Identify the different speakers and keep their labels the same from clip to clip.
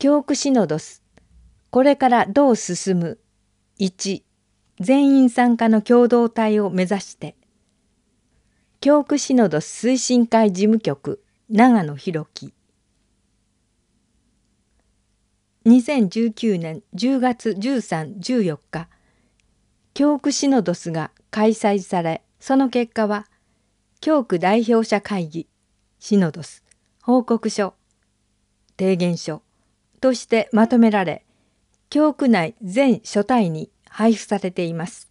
Speaker 1: 教区シノドス。これからどう進む？1全員参加の共同体を目指して。教区シノドス推進会事務局長野博樹。2019年10月1314日。教区シノドスが開催されその結果は教区代表者会議シノドス。報告書。提言書。としてまとめられ教区内全書体に配布されています。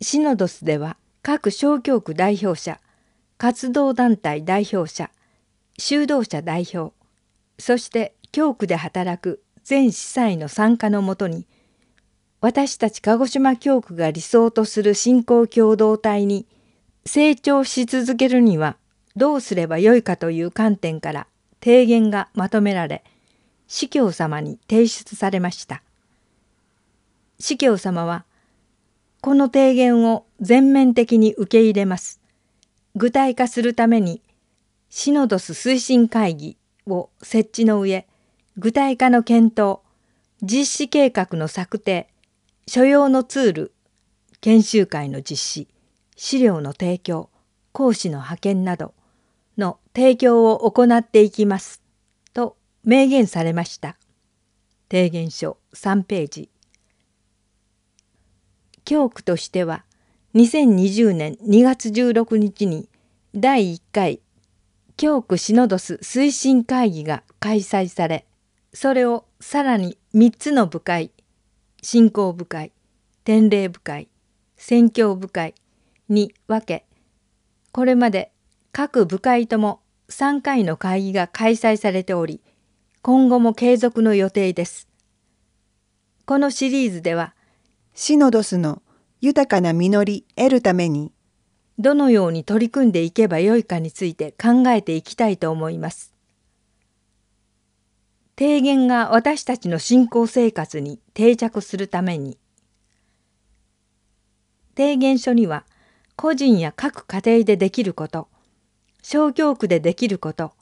Speaker 1: シノドスでは各小教区代表者活動団体代表者修道者代表そして教区で働く全司祭の参加のもとに私たち鹿児島教区が理想とする信仰共同体に成長し続けるにはどうすればよいかという観点から提言がまとめられ司教様に提出されました。司教様はこの提言を全面的に受け入れます。具体化するためにシノドス推進会議を設置の上具体化の検討実施計画の策定所要のツール研修会の実施資料の提供講師の派遣などの提供を行っていきます明言されました。提言書3ページ教区としては2020年2月16日に第1回教区シノドス推進会議が開催されそれをさらに3つの部会信仰部会典礼部会宣教部会に分けこれまで各部会とも3回の会議が開催されており今後も継続の予定です。このシリーズでは
Speaker 2: シノドスの豊かな実り得るために
Speaker 1: どのように取り組んでいけばよいかについて考えていきたいと思います。提言が私たちの信仰生活に定着するために提言書には個人や各家庭でできること小教区でできること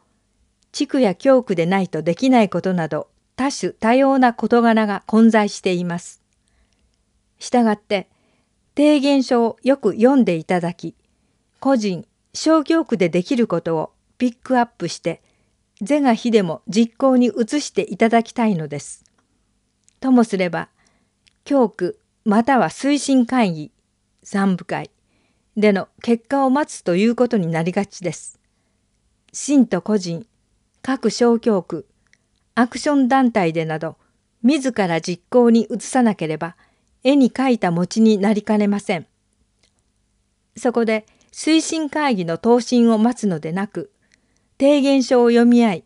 Speaker 1: 地区や教区でないとできないことなど多種多様な事柄が混在しています。したがって提言書をよく読んでいただき個人小教区でできることをピックアップして是が非でも実行に移していただきたいのです。ともすれば教区または推進会議三部会での結果を待つということになりがちです。信徒個人各小教区アクション団体でなど自ら実行に移さなければ絵に描いた餅になりかねません。そこで推進会議の答申を待つのでなく、提言書を読み合い、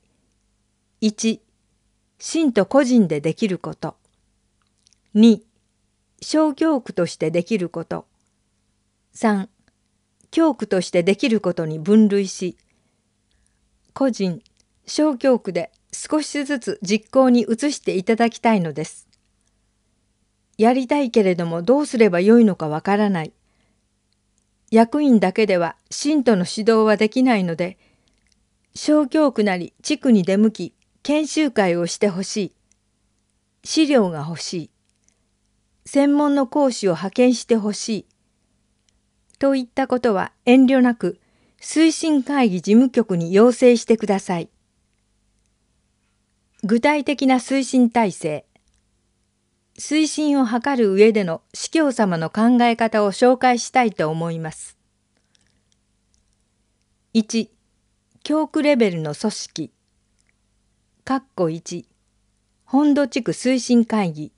Speaker 1: 1、信徒個人でできること。2、小教区としてできること。3、教区としてできることに分類し、個人、小教区で少しずつ実行に移していただきたいのです。やりたいけれどもどうすればよいのかわからない。役員だけでは信徒の指導はできないので、小教区なり地区に出向き研修会をしてほしい。資料が欲しい。専門の講師を派遣してほしい。といったことは遠慮なく推進会議事務局に要請してください。具体的な推進体制。推進を図る上での司教様の考え方を紹介したいと思います。1. 教区レベルの組織。括弧1本土地区推進会議。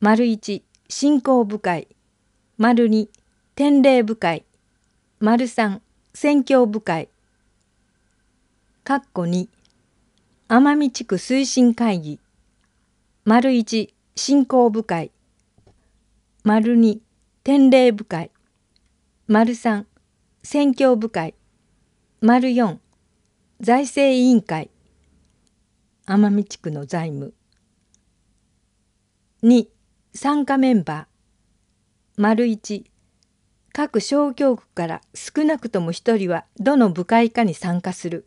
Speaker 1: 丸1振興部会。丸2典礼部会。丸3宣教部会。括弧2奄美地区推進会議。丸1信仰部会。丸2典礼部会。丸3宣教部会。丸4財政委員会。奄美地区の財務。2参加メンバー。丸1各小教区から少なくとも1人はどの部会かに参加する。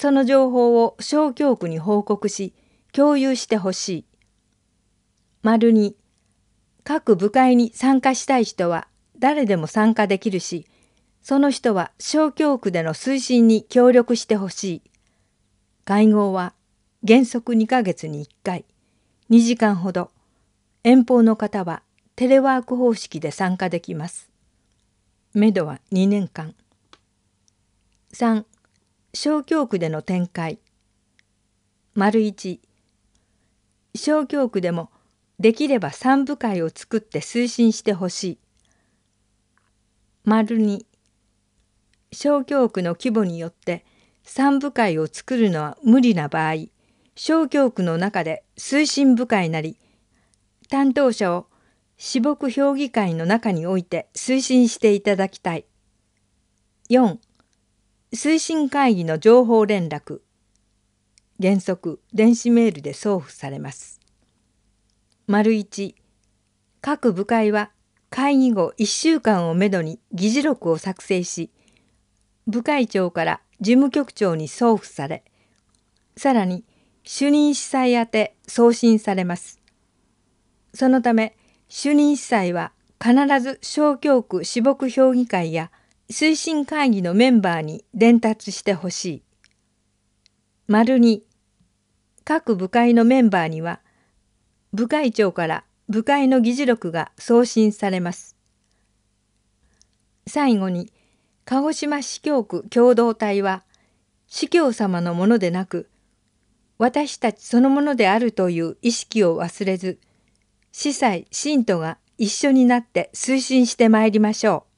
Speaker 1: その情報を小教区に報告し共有してほしい。丸に各部会に参加したい人は誰でも参加できるしその人は小教区での推進に協力してほしい。会合は原則2ヶ月に1回2時間ほど遠方の方はテレワーク方式で参加できます。めどは2年間。3小教区での展開丸1小教区でもできれば三部会を作って推進してほしい。丸2小教区の規模によって三部会を作るのは無理な場合小教区の中で推進部会なり担当者を私牧評議会の中において推進していただきたい。4推進会議の情報連絡原則電子メールで送付されます。丸1各部会は会議後1週間をめどに議事録を作成し部会長から事務局長に送付されさらに主任司祭宛て送信されます。そのため主任司祭は必ず小教区私牧評議会や推進会議のメンバーに伝達してほしい。丸2各部会のメンバーには部会長から部会の議事録が送信されます。最後に鹿児島市教区共同体は司教様のものでなく私たちそのものであるという意識を忘れず司祭信徒が一緒になって推進してまいりましょう。